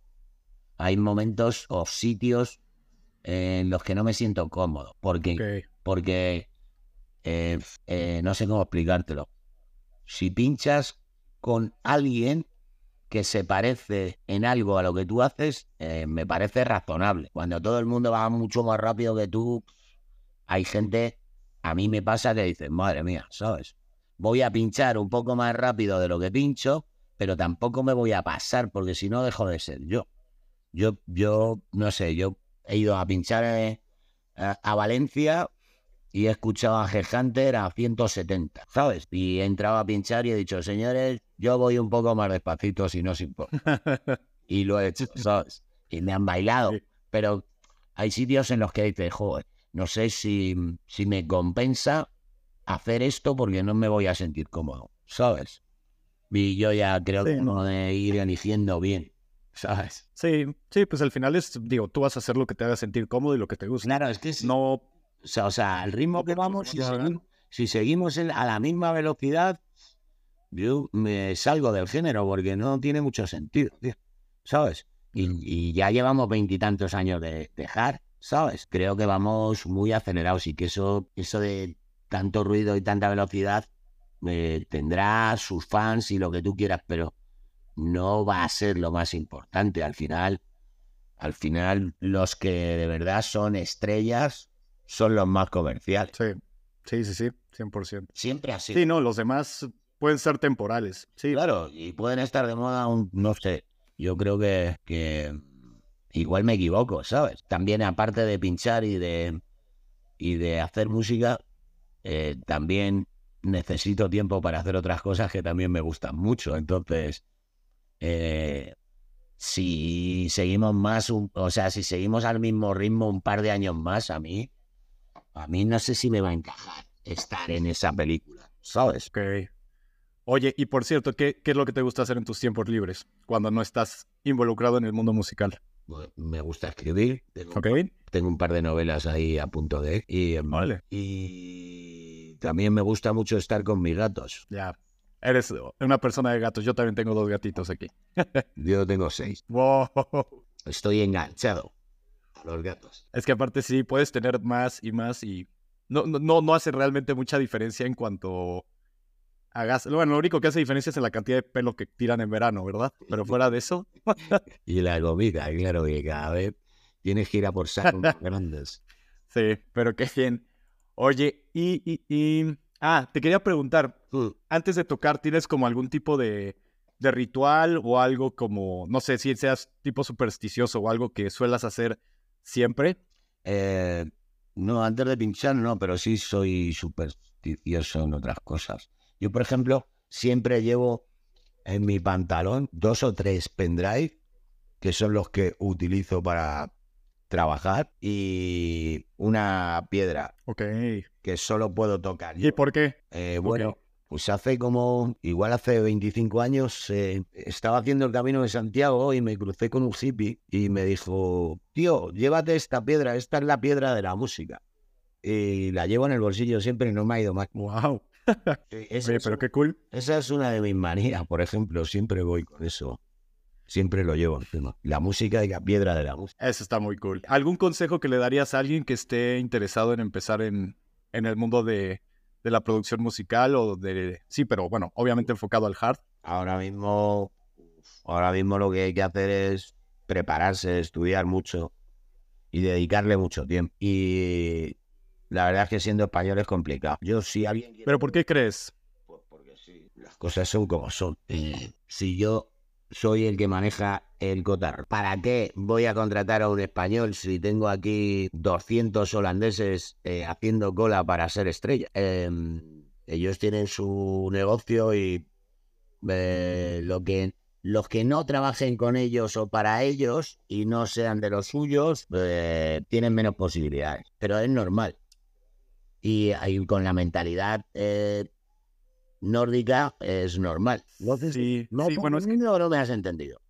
Hay momentos o sitios en los que no me siento cómodo. Porque, porque eh, eh, no sé cómo explicártelo. Si pinchas con alguien que se parece en algo a lo que tú haces, eh, me parece razonable. Cuando todo el mundo va mucho más rápido que tú, hay gente, a mí me pasa que dice, madre mía, ¿sabes? Voy a pinchar un poco más rápido de lo que pincho, pero tampoco me voy a pasar, porque si no dejo de ser yo. Yo, yo, no sé, yo he ido a pinchar eh, a Valencia y he escuchado a G-Hunter a 170, ¿sabes? Y he entrado a pinchar y he dicho, señores, yo voy un poco más despacito si no os importa. y lo he hecho, ¿sabes? Y me han bailado. Pero hay sitios en los que dices, joder, no sé si, si me compensa hacer esto porque no me voy a sentir cómodo, ¿sabes? Y yo ya creo que no de ir eligiendo bien, ¿sabes? Sí, sí, pues al final es, digo, tú vas a hacer lo que te haga sentir cómodo y lo que te gusta. Claro, es que no o sea, o sea al ritmo que vamos, si, seguimos, a la misma velocidad, yo me salgo del género porque no tiene mucho sentido, ¿sabes? Y, ya llevamos veintitantos años de dejar, ¿sabes? Creo que vamos muy acelerados y que eso, eso de tanto ruido y tanta velocidad eh, tendrá sus fans y lo que tú quieras, pero no va a ser lo más importante. Al final, al final, los que de verdad son estrellas son los más comerciales. Sí, sí, sí, sí, 100%. Siempre así. Sí, no, los demás pueden ser temporales. Sí. Claro, y pueden estar de moda, un, no sé, yo creo que, que igual me equivoco, ¿sabes? También aparte de pinchar y de, y de hacer música, eh, también necesito tiempo para hacer otras cosas que también me gustan mucho. Entonces, eh, si seguimos más, o sea, si seguimos al mismo ritmo un par de años más, a mí a mí no sé si me va a encajar estar en esa película, ¿sabes? Ok. Oye, y por cierto, ¿qué, ¿qué, es lo que te gusta hacer en tus tiempos libres cuando no estás involucrado en el mundo musical? me gusta escribir. Tengo, un, tengo un par de novelas ahí a punto de... Y, em, vale. y también me gusta mucho estar con mis gatos. Ya. Eres una persona de gatos. Yo también tengo dos gatitos aquí. Yo tengo seis. Wow. Estoy enganchado los gatos. Es que aparte sí, puedes tener más y más y no, no, no hace realmente mucha diferencia en cuanto hagas. Bueno, lo único que hace diferencia es en la cantidad de pelo que tiran en verano, ¿verdad? Pero fuera de eso. y la comida, claro que cada vez tienes que ir a por sacos grandes. Sí, pero qué bien. Oye, y, y, y, Ah, te quería preguntar, mm. antes de tocar, ¿tienes como algún tipo de, de ritual o algo como, no sé si seas tipo supersticioso o algo que suelas hacer siempre? Eh, no, antes de pinchar no, pero sí soy supersticioso en otras cosas. Yo, por ejemplo, siempre llevo en mi pantalón dos o tres pendrive, que son los que utilizo para trabajar, y una piedra. Ok. Que solo puedo tocar. ¿Y por qué? Eh, bueno, pues hace como, igual hace 25 años, eh, estaba haciendo el camino de Santiago y me crucé con un hippie y me dijo, tío, llévate esta piedra, esta es la piedra de la música. Y la llevo en el bolsillo siempre y no me ha ido más. ¡Wow! pero qué cool. Esa es una de mis manías, por ejemplo, siempre voy con eso. Siempre lo llevo encima. La música y la piedra de la música. Eso está muy cool. ¿Algún consejo que le darías a alguien que esté interesado en empezar en, en el mundo de, de la producción musical o de... Sí, pero bueno, obviamente enfocado al hard. Ahora mismo, ahora mismo lo que hay que hacer es prepararse, estudiar mucho y dedicarle mucho tiempo. Y la verdad es que siendo español es complicado. Yo sí alguien... ¿Pero por qué crees? Pues porque sí, las cosas son como son. Eh, si yo soy el que maneja el Cotar. ¿Para qué voy a contratar a un español si tengo aquí 200 holandeses eh, haciendo cola para ser estrella? Em, ellos tienen su negocio y eh, lo que los que no trabajen con ellos o para ellos y no sean de los suyos eh, tienen menos posibilidades. Pero es normal. Y, con la mentalidad nórdica es normal. sí, no, bueno, no me has entendido.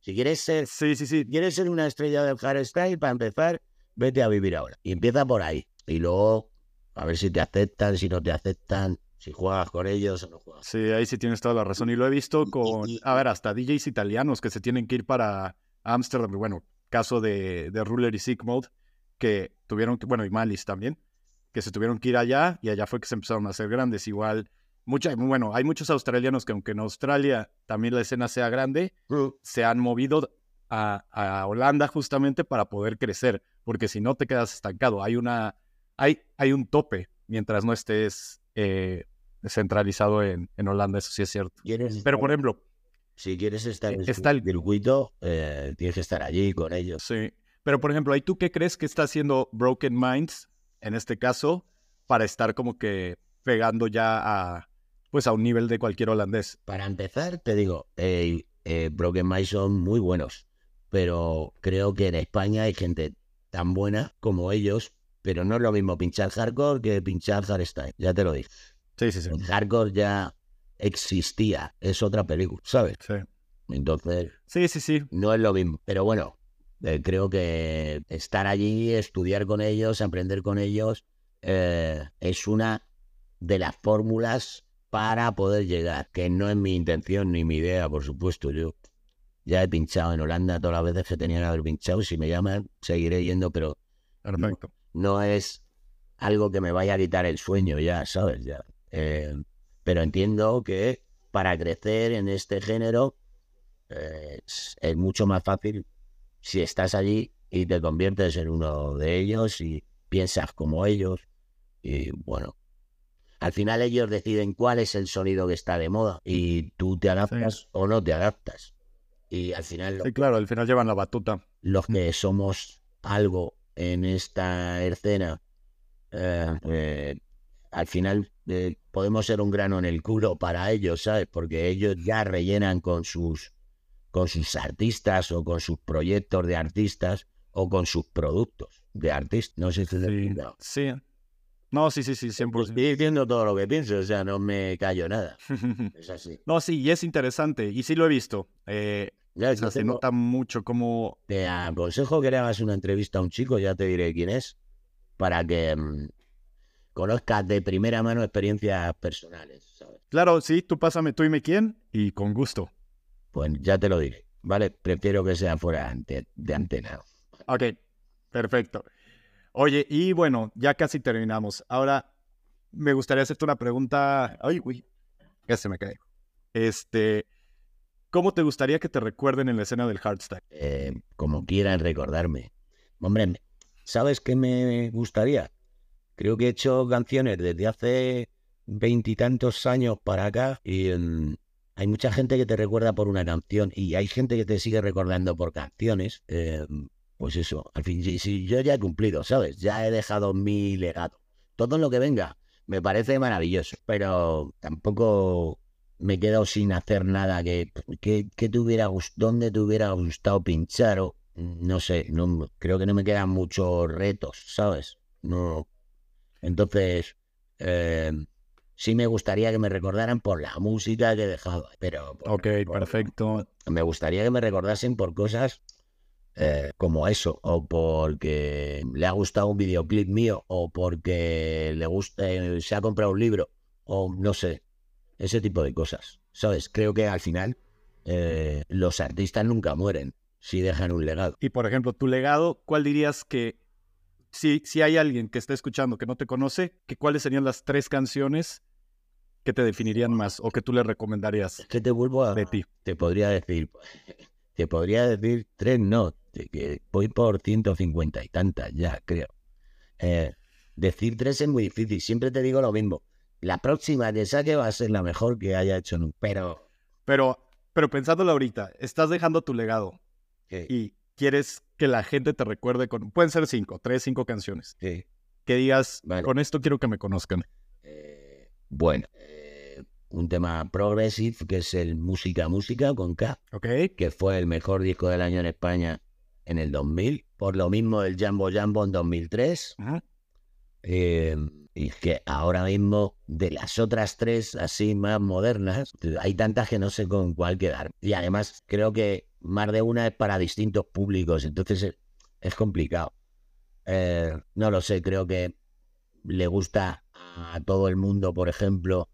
Si quieres ser, sí, sí, sí. quieres ser una estrella del hardstyle, para empezar, vete a vivir ahora. Y empieza por ahí. Y luego, a ver si te aceptan, si no te aceptan, si juegas con ellos o no juegas. Sí, ahí sí tienes toda la razón. Y lo he visto con, a ver, hasta DJs italianos que se tienen que ir para Amsterdam. Bueno, caso de, de Ruler y Sick Mode, que tuvieron que, bueno, y Malis también, que se tuvieron que ir allá y allá fue que se empezaron a hacer grandes. Igual Mucha, bueno, hay muchos australianos que aunque en Australia también la escena sea grande, se han movido a, Holanda justamente para poder crecer, porque si no te quedas estancado. Hay una, hay, hay un tope mientras no estés eh, centralizado en, en, Holanda, eso sí es cierto. Pero por ejemplo, si quieres estar en está el circuito, eh, tienes que estar allí con ellos. Sí, pero por ejemplo, ¿y tú qué crees que está haciendo Broken Minds en este caso para estar como que pegando ya a, pues a un nivel de cualquier holandés. Para empezar, te digo, eh, Broken Mind son muy buenos, pero creo que en España hay gente tan buena como ellos, pero no es lo mismo pinchar hardcore que pinchar hardstyle, ya te lo dije. Sí, sí, sí. hardcore ya existía, es otra película, ¿sabes? Sí. Entonces, sí, sí, sí. No es lo mismo, pero bueno, eh, creo que estar allí, estudiar con ellos, aprender con ellos, eh, es una de las fórmulas para poder llegar, que no es mi intención ni mi idea, por supuesto. Yo ya he pinchado en Holanda todas las veces que tenían que haber pinchado. Si me llaman, seguiré yendo, pero Perfecto. No, es algo que me vaya a quitar el sueño ya, ¿sabes? Ya. Eh, pero entiendo que para crecer en este género eh, es mucho más fácil si estás allí y te conviertes en uno de ellos y piensas como ellos. Y bueno, al final ellos deciden cuál es el sonido que está de moda y tú te adaptas o no te adaptas. Y al final... Sí, claro, al final llevan la batuta. Los que somos algo en esta escena, eh, eh, al final eh, podemos ser un grano en el culo para ellos, ¿sabes? Porque ellos ya rellenan con sus, con sus artistas o con sus proyectos de artistas o con sus productos de artistas. No sé si sí, sí, no, sí, sí, sí, 100%. Estoy diciendo todo lo que pienso, o sea, no me callo nada. es así. No, sí, y es interesante, y sí lo he visto. Eh, ya, se nota mucho como... Te aconsejo que le hagas una entrevista a un chico, ya te diré quién es, para que mm, conozcas de primera mano experiencias personales, ¿sabes? Claro, sí, tú pásame tú y me quién, y con gusto. Pues ya te lo diré, ¿vale? Prefiero que sea fuera de antena. Ok, perfecto. Oye, y bueno, ya casi terminamos. Ahora, me gustaría hacerte una pregunta. Ay, uy, ya se me cae. Este, ¿cómo te gustaría que te recuerden en la escena del hardstyle? Eh, como quieran recordarme. Hombre, ¿sabes qué me gustaría? Creo que he hecho canciones desde hace veintitantos años para acá y mm, hay mucha gente que te recuerda por una canción y hay gente que te sigue recordando por canciones. Eh, pues eso, al fin, si, yo ya he cumplido, ¿sabes? Ya he dejado mi legado. Todo lo que venga me parece maravilloso, pero tampoco me he quedado sin hacer nada que, que, que te hubiera ¿dónde te hubiera gustado pinchar o no sé, no, creo que no me quedan muchos retos, ¿sabes? No. Entonces, eh, sí me gustaría que me recordaran por la música que he dejado, pero... ok, perfecto. Me gustaría que me recordasen por cosas eh, como eso, o porque le ha gustado un videoclip mío, o porque le gusta, eh, se ha comprado un libro, o no sé, ese tipo de cosas. ¿Sabes? Creo que al final eh, los artistas nunca mueren si dejan un legado. Y por ejemplo, tu legado, ¿cuál dirías que si, si hay alguien que está escuchando que no te conoce, que cuáles serían las tres canciones que te definirían más o que tú le recomendarías? Que te vuelvo a... De ti. Te podría decir te podría decir tres no, que voy por 150 y tantas ya, creo. Eh, decir tres es muy difícil, siempre te digo lo mismo. La próxima que saque va a ser la mejor que haya hecho nunca, pero... Pero, pero pensándolo ahorita, estás dejando tu legado y quieres que la gente te recuerde con... Pueden ser cinco, tres, cinco canciones. Sí. Que digas, con esto quiero que me conozcan. Eh, bueno, eh, un tema progressive que es el Música Música con K. Que fue el mejor disco del año en España en el 2000. Por lo mismo el Jambo Jambo en 2003. Eh, y que ahora mismo, de las otras tres así más modernas, hay tantas que no sé con cuál quedar. Y además creo que más de una es para distintos públicos, entonces es, complicado. Eh, no lo sé, creo que le gusta a todo el mundo, por ejemplo,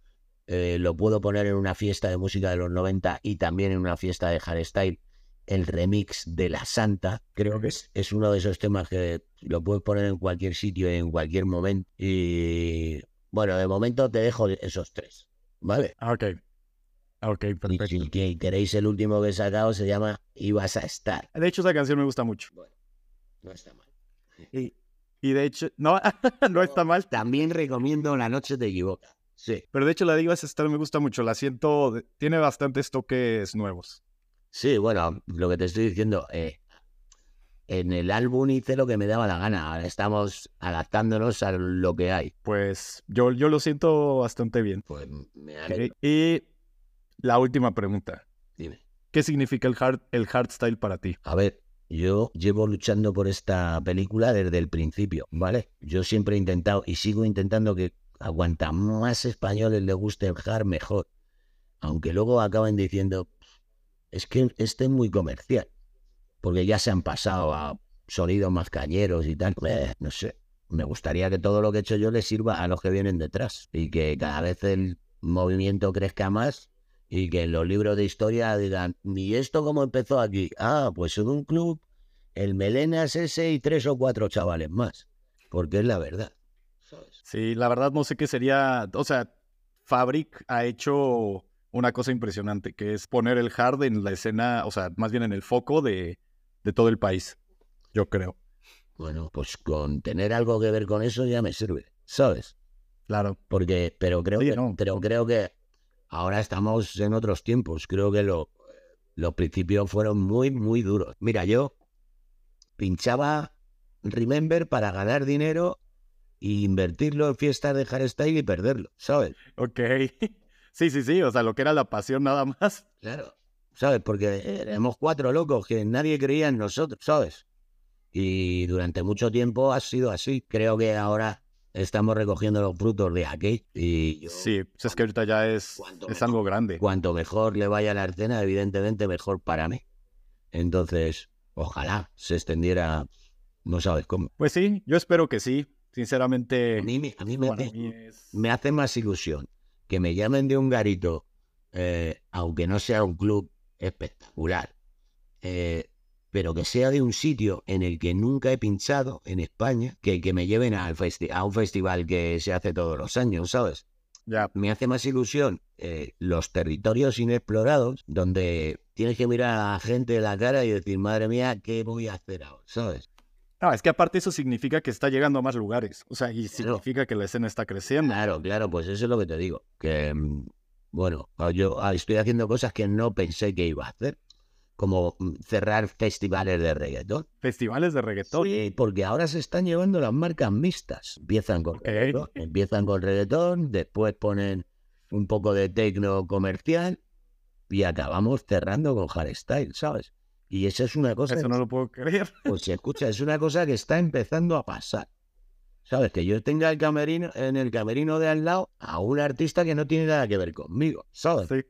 eh, lo puedo poner en una fiesta de música de los 90 y también en una fiesta de hardstyle el remix de La Santa. Creo que es, es uno de esos temas que lo puedes poner en cualquier sitio, en cualquier momento. Y bueno, de momento te dejo esos tres, ¿vale? Ah, ok. Ah, ok, perfecto. Y si queréis el último que he sacado, se llama Ibas a estar. De hecho, esa canción me gusta mucho. Bueno, no está mal. Y, y de hecho, no, no está mal. También recomiendo La Noche te equivoca. Sí. Pero de hecho, la de Ibas a estar me gusta mucho. La siento, tiene bastantes toques nuevos. Sí, bueno, lo que te estoy diciendo, eh, en el álbum hice lo que me daba la gana. Ahora estamos adaptándonos a lo que hay. Pues yo, yo lo siento bastante bien. Pues me Y la última pregunta. Dime. ¿Qué significa el hard, el hardstyle para ti? A ver, yo llevo luchando por esta película desde el principio, ¿vale? Yo siempre he intentado y sigo intentando que a más españoles le guste el hard, mejor. Aunque luego acaben diciendo, es que este es muy comercial, porque ya se han pasado a sonidos más cañeros y tal. Eh, no sé, me gustaría que todo lo que he hecho yo le sirva a los que vienen detrás y que cada vez el movimiento crezca más y que en los libros de historia digan, ¿y esto cómo empezó aquí? Ah, pues en un club, el Melenas ese y tres o cuatro chavales más, porque es la verdad. Sí, la verdad no sé qué sería, o sea, Fabric ha hecho una cosa impresionante, que es poner el hard en la escena, o sea, más bien en el foco de, de todo el país, yo creo. Bueno, pues con tener algo que ver con eso ya me sirve, ¿sabes? Claro. Porque, pero creo que, pero creo que ahora estamos en otros tiempos. Creo que lo, los principios fueron muy, muy duros. Mira, yo pinchaba Remember para ganar dinero e invertirlo en fiestas de hardstyle y perderlo, ¿sabes? Ok. Sí, sí, sí, o sea, lo que era la pasión nada más. Claro, ¿sabes? Porque éramos cuatro locos que nadie creía en nosotros, ¿sabes? Y durante mucho tiempo ha sido así. Creo que ahora estamos recogiendo los frutos de aquí. Y sí, pues es que ahorita ya es, es algo grande. Cuanto mejor le vaya la artena, evidentemente mejor para mí. Entonces, ojalá se extendiera, no sabes cómo. Pues sí, yo espero que sí. Sinceramente, a mí, me, me hace más ilusión que me llamen de un garito, eh, aunque no sea un club espectacular, eh, pero que sea de un sitio en el que nunca he pinchado en España, que, que me lleven al a un festival que se hace todos los años, ¿sabes? Ya. Me hace más ilusión eh, los territorios inexplorados, donde tienes que mirar a la gente de la cara y decir, madre mía, ¿qué voy a hacer ahora? ¿Sabes? No, es que aparte eso significa que está llegando a más lugares. O sea, y significa que la escena está creciendo. Claro, claro, pues eso es lo que te digo. Que, mm, bueno, ah, yo ah, estoy haciendo cosas que no pensé que iba a hacer. Como mm, cerrar festivales de reggaetón. ¿Festivales de reggaetón? Sí, porque ahora se están llevando las marcas mixtas. Empiezan con, reggaetón, empiezan con reggaetón, después ponen un poco de tecno comercial y acabamos cerrando con hardstyle, ¿sabes? Y eso es una cosa... Eso no lo puedo creer. Pues se escucha, es una cosa que está empezando a pasar. ¿Sabes? Que yo tenga el camerino, en el camerino de al lado a un artista que no tiene nada que ver conmigo, ¿sabes? Sí.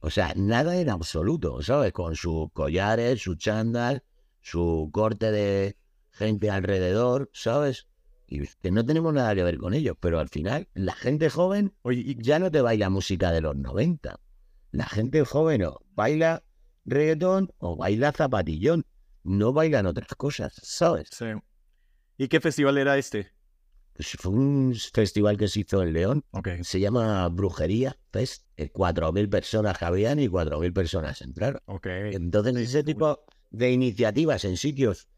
O sea, nada en absoluto, ¿sabes? Con sus collares, su chándal, su corte de gente alrededor, ¿sabes? Y que no tenemos nada que ver con ellos, pero al final la gente joven Oye, ya no te baila música de los 90. La gente joven no, baila reggaetón o baila zapatillón. No bailan otras cosas, ¿sabes? Sí. ¿Y qué festival era este? pues, fue un festival que se hizo en León. Okay. Se llama Brujería Fest. 4.000 personas cabían y 4.000 personas entraron. Okay. Entonces, ese tipo de iniciativas en sitios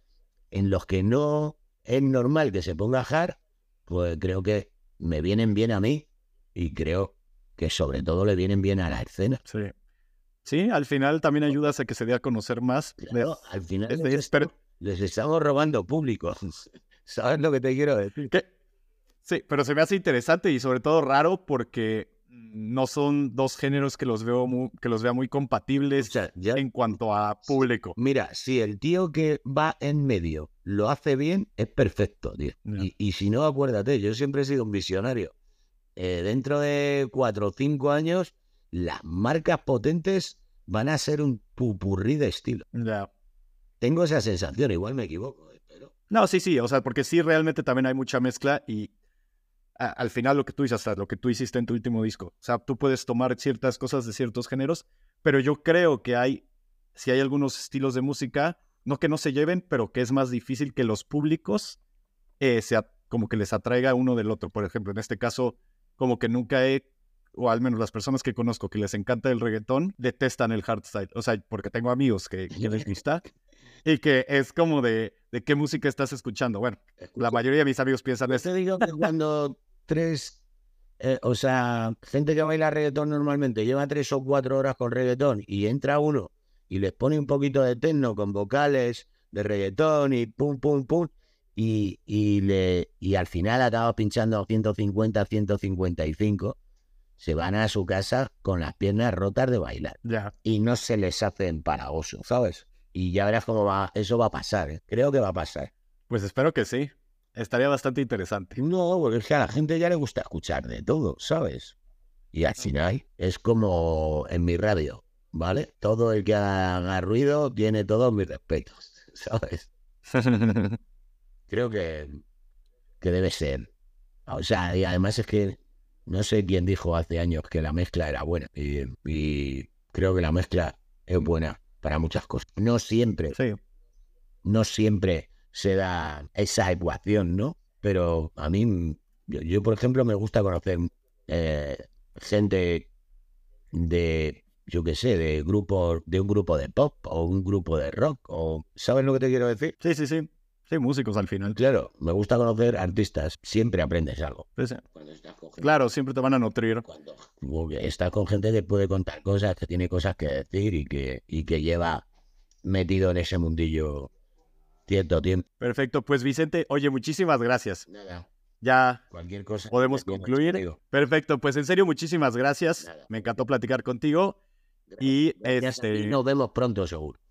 en los que no es normal que se ponga hard, pues creo que me vienen bien a mí y creo que sobre todo le vienen bien a la escena. Sí. Sí, al final también ayudas a que se dé a conocer más. Claro, al final les, pero- les estamos robando público. ¿Sabes lo que te quiero decir? que- sí, pero se me hace interesante y sobre todo raro porque no son dos géneros que los veo muy, que los vea muy O compatibles sea, ya- en cuanto a público. Mira, si el tío que va en medio lo hace bien, es perfecto, tío. Ya. Y, y si no, acuérdate, yo siempre he sido un visionario. Eh, dentro de cuatro o cinco años, las marcas potentes van a ser un pupurrí de estilo. Ya. Tengo esa sensación, igual me equivoco, eh, pero No, sí, sí, o sea, porque sí, realmente también hay mucha mezcla y a- al final lo que tú dices, hasta lo que tú hiciste en tu último disco, o sea, tú puedes tomar ciertas cosas de ciertos géneros, pero yo creo que hay, si hay algunos estilos de música, no que no se lleven, pero que es más difícil que los públicos eh, se como que les atraiga uno del otro. Por ejemplo, en este caso, como que nunca he, o al menos las personas que conozco que les encanta el reggaetón, detestan el hardstyle. O sea, porque tengo amigos que, que les gusta. Y que es como de, de qué música estás escuchando. Bueno, la mayoría de mis amigos piensan eso. te digo que cuando tres, eh, o sea, gente que baila reggaetón normalmente lleva tres o cuatro horas con reggaetón y entra uno y les pone un poquito de techno con vocales de reggaetón y pum, pum, pum, y, y, le, y al final acaba pinchando 150, 155, se van a su casa con las piernas rotas de bailar Ya. y no se les hace empalagoso, ¿sabes? Y ya verás cómo va, eso va a pasar, ¿eh? creo que va a pasar. Pues espero que sí. Estaría bastante interesante. No, porque es que a la gente ya le gusta escuchar de todo, ¿sabes? Y al final es como en mi radio, ¿vale? Todo el que haga ruido tiene todos mis respetos, ¿sabes? Creo que, que debe ser. O sea, y además es que no sé quién dijo hace años que la mezcla era buena. Y, y creo que la mezcla es buena para muchas cosas. No siempre, sí. no siempre se da esa ecuación, ¿no? Pero a mí, yo, yo, por ejemplo, me gusta conocer eh, gente de, yo qué sé, de grupos, de un grupo de pop o un grupo de rock, o ¿sabes lo que te quiero decir? Sí, sí, sí. Sí, músicos al final. Claro, me gusta conocer artistas, siempre aprendes algo. Sí, sí. Cuando estás con gente, Claro, siempre te van a nutrir. cuando estás con gente que puede contar cosas, que tiene cosas que decir y que, y que lleva metido en ese mundillo cierto tiempo. Perfecto. Pues Vicente, oye, muchísimas gracias. Nada, Ya cualquier cosa. podemos concluir. Perfecto. Pues en serio, muchísimas gracias. Nada. Me encantó platicar contigo. Y Gracias ti, este. Nos vemos pronto, seguro.